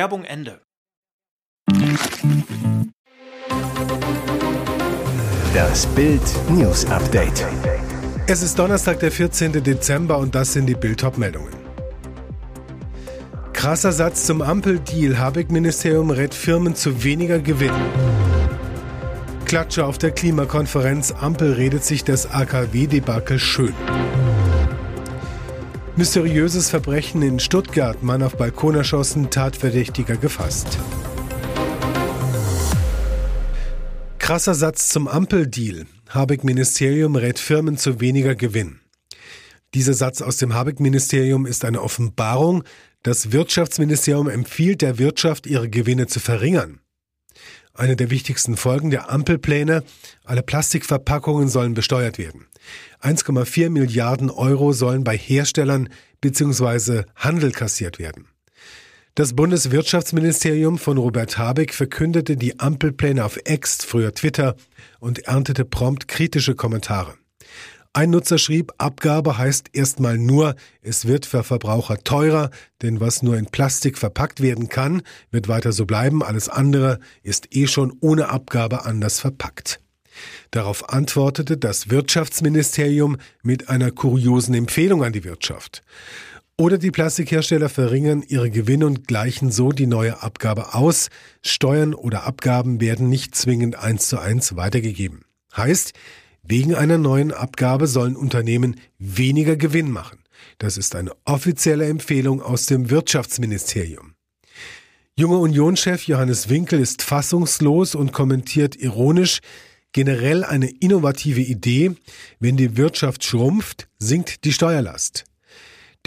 Werbung Ende. Das Bild News Update. Es ist Donnerstag, der 14. Dezember und das sind die Bild meldungen Krasser Satz zum Ampeldeal. Habeck-Ministerium rät Firmen zu weniger Gewinn. Klatsche auf der Klimakonferenz. Ampel redet sich das AKW-Debakel schön. Mysteriöses Verbrechen in Stuttgart. Mann auf Balkon erschossen, Tatverdächtiger gefasst. Krasser Satz zum Ampeldeal. Habeck-Ministerium rät Firmen zu weniger Gewinn. Dieser Satz aus dem Habeck-Ministerium ist eine Offenbarung. Das Wirtschaftsministerium empfiehlt der Wirtschaft, ihre Gewinne zu verringern. Eine der wichtigsten Folgen der Ampelpläne, alle Plastikverpackungen sollen besteuert werden. 1,4 Milliarden Euro sollen bei Herstellern bzw. Handel kassiert werden. Das Bundeswirtschaftsministerium von Robert Habeck verkündete die Ampelpläne auf Ex, früher Twitter, und erntete prompt kritische Kommentare. Ein Nutzer schrieb, Abgabe heißt erstmal nur, es wird für Verbraucher teurer, denn was nur in Plastik verpackt werden kann, wird weiter so bleiben, alles andere ist eh schon ohne Abgabe anders verpackt. Darauf antwortete das Wirtschaftsministerium mit einer kuriosen Empfehlung an die Wirtschaft. Oder die Plastikhersteller verringern ihre Gewinne und gleichen so die neue Abgabe aus. Steuern oder Abgaben werden nicht zwingend eins zu eins weitergegeben. Heißt, Wegen einer neuen Abgabe sollen Unternehmen weniger Gewinn machen. Das ist eine offizielle Empfehlung aus dem Wirtschaftsministerium. Junger Unionschef Johannes Winkel ist fassungslos und kommentiert ironisch, generell eine innovative Idee, wenn die Wirtschaft schrumpft, sinkt die Steuerlast.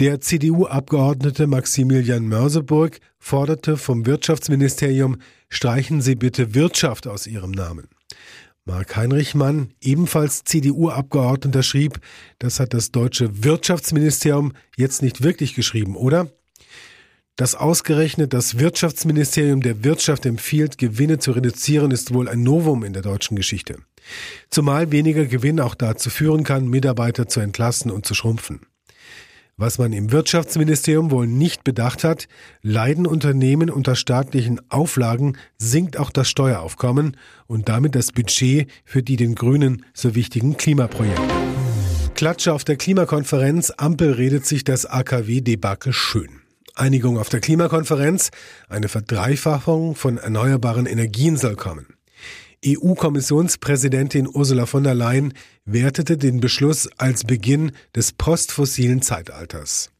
Der CDU-Abgeordnete Maximilian Mörseburg forderte vom Wirtschaftsministerium, streichen Sie bitte Wirtschaft aus Ihrem Namen. Mark Heinrich Mann, ebenfalls CDU-Abgeordneter, schrieb, das hat das deutsche Wirtschaftsministerium jetzt nicht wirklich geschrieben, oder? Dass ausgerechnet das Wirtschaftsministerium der Wirtschaft empfiehlt, Gewinne zu reduzieren, ist wohl ein Novum in der deutschen Geschichte. Zumal weniger Gewinn auch dazu führen kann, Mitarbeiter zu entlassen und zu schrumpfen. Was man im Wirtschaftsministerium wohl nicht bedacht hat, leiden Unternehmen unter staatlichen Auflagen, sinkt auch das Steueraufkommen und damit das Budget für die den Grünen so wichtigen Klimaprojekte. Klatsche auf der Klimakonferenz, Ampel redet sich das AKW-Debakel schön. Einigung auf der Klimakonferenz, eine Verdreifachung von erneuerbaren Energien soll kommen. EU-Kommissionspräsidentin Ursula von der Leyen wertete den Beschluss als Beginn des postfossilen Zeitalters.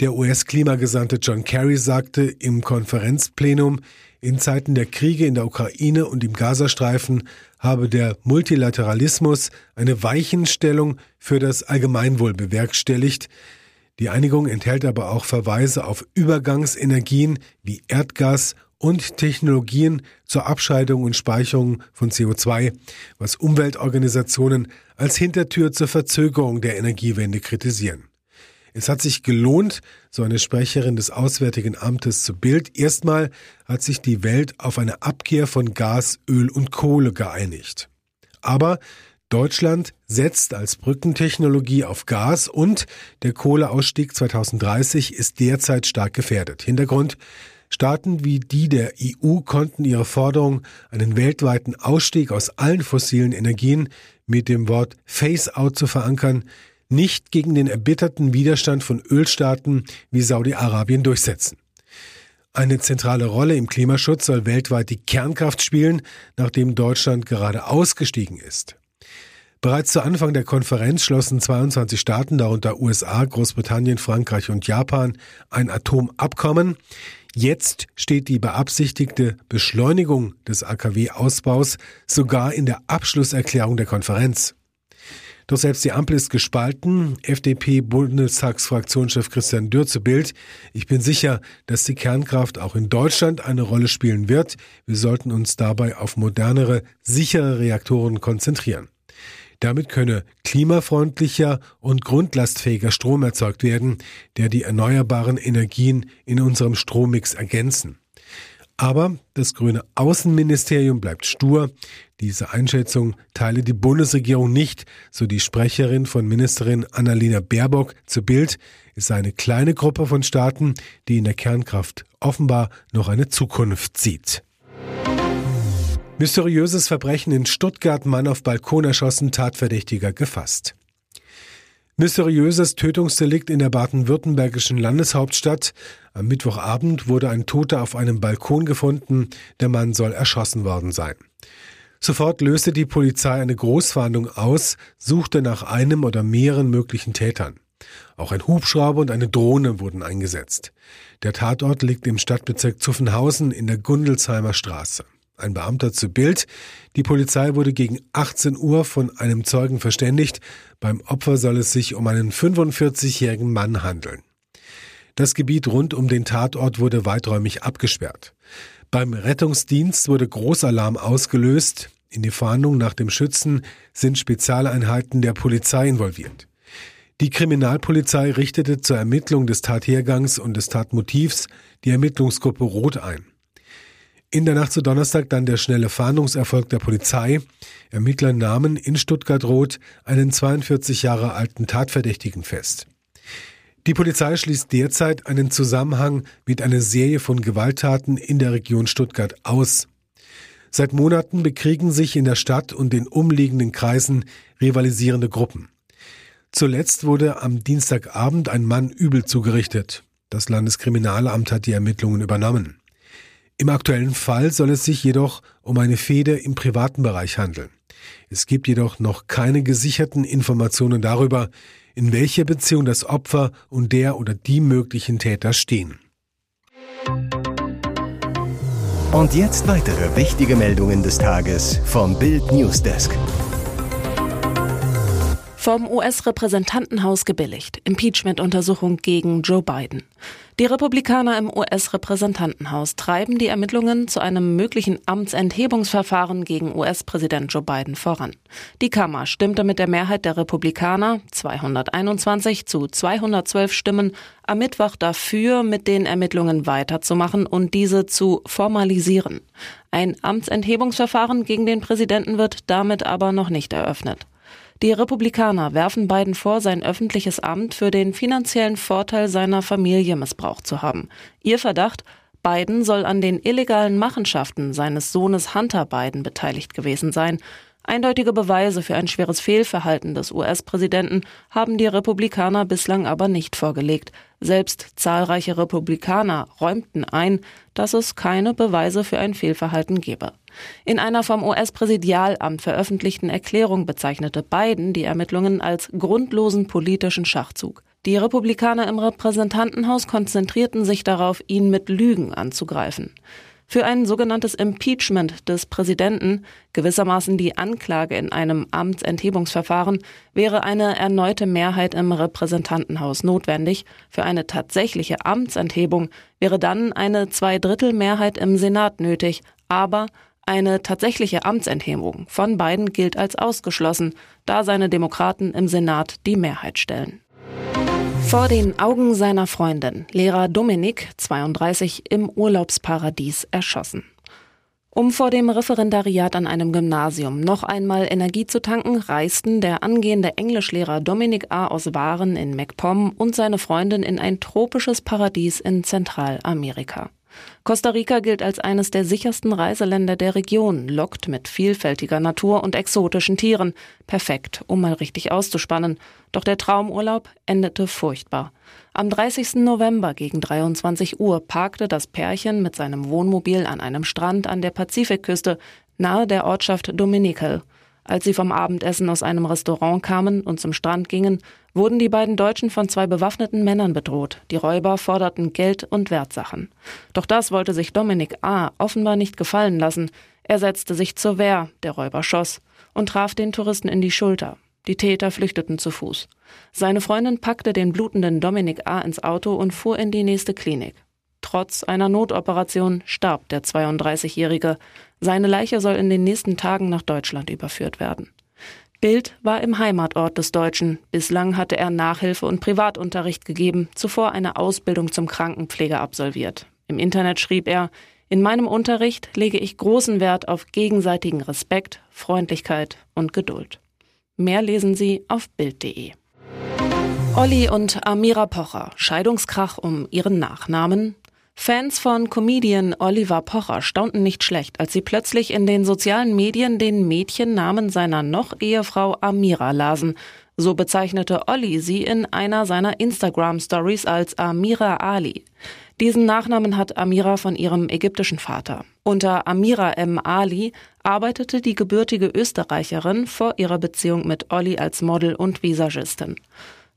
Der US-Klimagesandte John Kerry sagte im Konferenzplenum, in Zeiten der Kriege in der Ukraine und im Gazastreifen habe der Multilateralismus eine Weichenstellung für das Allgemeinwohl bewerkstelligt. Die Einigung enthält aber auch Verweise auf Übergangsenergien wie Erdgas und Technologien zur Abscheidung und Speicherung von CO2, was Umweltorganisationen als Hintertür zur Verzögerung der Energiewende kritisieren. Es hat sich gelohnt, so eine Sprecherin des Auswärtigen Amtes zu Bild. Erstmal hat sich die Welt auf eine Abkehr von Gas, Öl und Kohle geeinigt. Aber Deutschland setzt als Brückentechnologie auf Gas und der Kohleausstieg 2030 ist derzeit stark gefährdet. Hintergrund Staaten wie die der EU konnten ihre Forderung, einen weltweiten Ausstieg aus allen fossilen Energien mit dem Wort Face-out zu verankern, nicht gegen den erbitterten Widerstand von Ölstaaten wie Saudi-Arabien durchsetzen. Eine zentrale Rolle im Klimaschutz soll weltweit die Kernkraft spielen, nachdem Deutschland gerade ausgestiegen ist. Bereits zu Anfang der Konferenz schlossen 22 Staaten, darunter USA, Großbritannien, Frankreich und Japan, ein Atomabkommen. Jetzt steht die beabsichtigte Beschleunigung des AKW-Ausbaus sogar in der Abschlusserklärung der Konferenz. Doch selbst die Ampel ist gespalten. FDP-Bundestagsfraktionschef Christian Dürr zu Bild. Ich bin sicher, dass die Kernkraft auch in Deutschland eine Rolle spielen wird. Wir sollten uns dabei auf modernere, sichere Reaktoren konzentrieren. Damit könne klimafreundlicher und grundlastfähiger Strom erzeugt werden, der die erneuerbaren Energien in unserem Strommix ergänzen. Aber das grüne Außenministerium bleibt stur. Diese Einschätzung teile die Bundesregierung nicht, so die Sprecherin von Ministerin Annalena Baerbock zu Bild. Es sei eine kleine Gruppe von Staaten, die in der Kernkraft offenbar noch eine Zukunft sieht. Mysteriöses Verbrechen in Stuttgart, Mann auf Balkon erschossen, Tatverdächtiger gefasst. Mysteriöses Tötungsdelikt in der baden-württembergischen Landeshauptstadt. Am Mittwochabend wurde ein Toter auf einem Balkon gefunden. Der Mann soll erschossen worden sein. Sofort löste die Polizei eine Großfahndung aus, suchte nach einem oder mehreren möglichen Tätern. Auch ein Hubschrauber und eine Drohne wurden eingesetzt. Der Tatort liegt im Stadtbezirk Zuffenhausen in der Gundelsheimer Straße. Ein Beamter zu Bild. Die Polizei wurde gegen 18 Uhr von einem Zeugen verständigt. Beim Opfer soll es sich um einen 45-jährigen Mann handeln. Das Gebiet rund um den Tatort wurde weiträumig abgesperrt. Beim Rettungsdienst wurde Großalarm ausgelöst. In die Fahndung nach dem Schützen sind Spezialeinheiten der Polizei involviert. Die Kriminalpolizei richtete zur Ermittlung des Tathergangs und des Tatmotivs die Ermittlungsgruppe Rot ein. In der Nacht zu Donnerstag dann der schnelle Fahndungserfolg der Polizei. Ermittler nahmen in Stuttgart-Rot einen 42 Jahre alten Tatverdächtigen fest. Die Polizei schließt derzeit einen Zusammenhang mit einer Serie von Gewalttaten in der Region Stuttgart aus. Seit Monaten bekriegen sich in der Stadt und den umliegenden Kreisen rivalisierende Gruppen. Zuletzt wurde am Dienstagabend ein Mann übel zugerichtet. Das Landeskriminalamt hat die Ermittlungen übernommen. Im aktuellen Fall soll es sich jedoch um eine Fehde im privaten Bereich handeln. Es gibt jedoch noch keine gesicherten Informationen darüber, in welcher Beziehung das Opfer und der oder die möglichen Täter stehen. Und jetzt weitere wichtige Meldungen des Tages vom Bild Newsdesk. Vom US-Repräsentantenhaus gebilligt. Impeachment-Untersuchung gegen Joe Biden. Die Republikaner im US-Repräsentantenhaus treiben die Ermittlungen zu einem möglichen Amtsenthebungsverfahren gegen US-Präsident Joe Biden voran. Die Kammer stimmte mit der Mehrheit der Republikaner 221 zu 212 Stimmen am Mittwoch dafür, mit den Ermittlungen weiterzumachen und diese zu formalisieren. Ein Amtsenthebungsverfahren gegen den Präsidenten wird damit aber noch nicht eröffnet. Die Republikaner werfen Biden vor, sein öffentliches Amt für den finanziellen Vorteil seiner Familie missbraucht zu haben. Ihr Verdacht, Biden soll an den illegalen Machenschaften seines Sohnes Hunter Biden beteiligt gewesen sein. Eindeutige Beweise für ein schweres Fehlverhalten des US-Präsidenten haben die Republikaner bislang aber nicht vorgelegt. Selbst zahlreiche Republikaner räumten ein, dass es keine Beweise für ein Fehlverhalten gebe. In einer vom US-Präsidialamt veröffentlichten Erklärung bezeichnete Biden die Ermittlungen als grundlosen politischen Schachzug. Die Republikaner im Repräsentantenhaus konzentrierten sich darauf, ihn mit Lügen anzugreifen. Für ein sogenanntes Impeachment des Präsidenten, gewissermaßen die Anklage in einem Amtsenthebungsverfahren, wäre eine erneute Mehrheit im Repräsentantenhaus notwendig. Für eine tatsächliche Amtsenthebung wäre dann eine Zweidrittelmehrheit im Senat nötig, aber eine tatsächliche Amtsenthebung von Biden gilt als ausgeschlossen, da seine Demokraten im Senat die Mehrheit stellen. Vor den Augen seiner Freundin, Lehrer Dominik, 32, im Urlaubsparadies erschossen. Um vor dem Referendariat an einem Gymnasium noch einmal Energie zu tanken, reisten der angehende Englischlehrer Dominik A. aus Waren in MacPom und seine Freundin in ein tropisches Paradies in Zentralamerika. Costa Rica gilt als eines der sichersten Reiseländer der Region, lockt mit vielfältiger Natur und exotischen Tieren. Perfekt, um mal richtig auszuspannen. Doch der Traumurlaub endete furchtbar. Am 30. November gegen 23 Uhr parkte das Pärchen mit seinem Wohnmobil an einem Strand an der Pazifikküste nahe der Ortschaft Dominical. Als sie vom Abendessen aus einem Restaurant kamen und zum Strand gingen, wurden die beiden Deutschen von zwei bewaffneten Männern bedroht. Die Räuber forderten Geld und Wertsachen. Doch das wollte sich Dominik A. offenbar nicht gefallen lassen. Er setzte sich zur Wehr, der Räuber schoss und traf den Touristen in die Schulter. Die Täter flüchteten zu Fuß. Seine Freundin packte den blutenden Dominik A. ins Auto und fuhr in die nächste Klinik. Trotz einer Notoperation starb der 32-Jährige. Seine Leiche soll in den nächsten Tagen nach Deutschland überführt werden. Bild war im Heimatort des Deutschen. Bislang hatte er Nachhilfe und Privatunterricht gegeben, zuvor eine Ausbildung zum Krankenpfleger absolviert. Im Internet schrieb er, in meinem Unterricht lege ich großen Wert auf gegenseitigen Respekt, Freundlichkeit und Geduld. Mehr lesen Sie auf Bild.de. Olli und Amira Pocher, Scheidungskrach um ihren Nachnamen, Fans von Comedian Oliver Pocher staunten nicht schlecht, als sie plötzlich in den sozialen Medien den Mädchennamen seiner noch Ehefrau Amira lasen. So bezeichnete Olli sie in einer seiner Instagram-Stories als Amira Ali. Diesen Nachnamen hat Amira von ihrem ägyptischen Vater. Unter Amira M. Ali arbeitete die gebürtige Österreicherin vor ihrer Beziehung mit Olli als Model und Visagistin.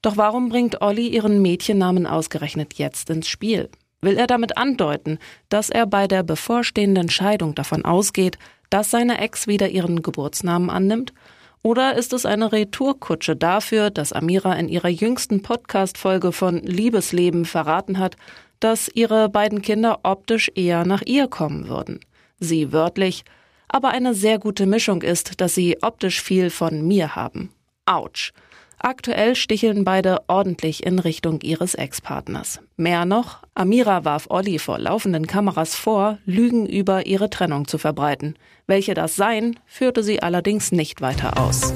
Doch warum bringt Olli ihren Mädchennamen ausgerechnet jetzt ins Spiel? Will er damit andeuten, dass er bei der bevorstehenden Scheidung davon ausgeht, dass seine Ex wieder ihren Geburtsnamen annimmt? Oder ist es eine Retourkutsche dafür, dass Amira in ihrer jüngsten Podcast-Folge von Liebesleben verraten hat, dass ihre beiden Kinder optisch eher nach ihr kommen würden? Sie wörtlich, aber eine sehr gute Mischung ist, dass sie optisch viel von mir haben. Autsch. Aktuell sticheln beide ordentlich in Richtung ihres Ex-Partners. Mehr noch, Amira warf Olli vor laufenden Kameras vor, Lügen über ihre Trennung zu verbreiten. Welche das seien, führte sie allerdings nicht weiter aus.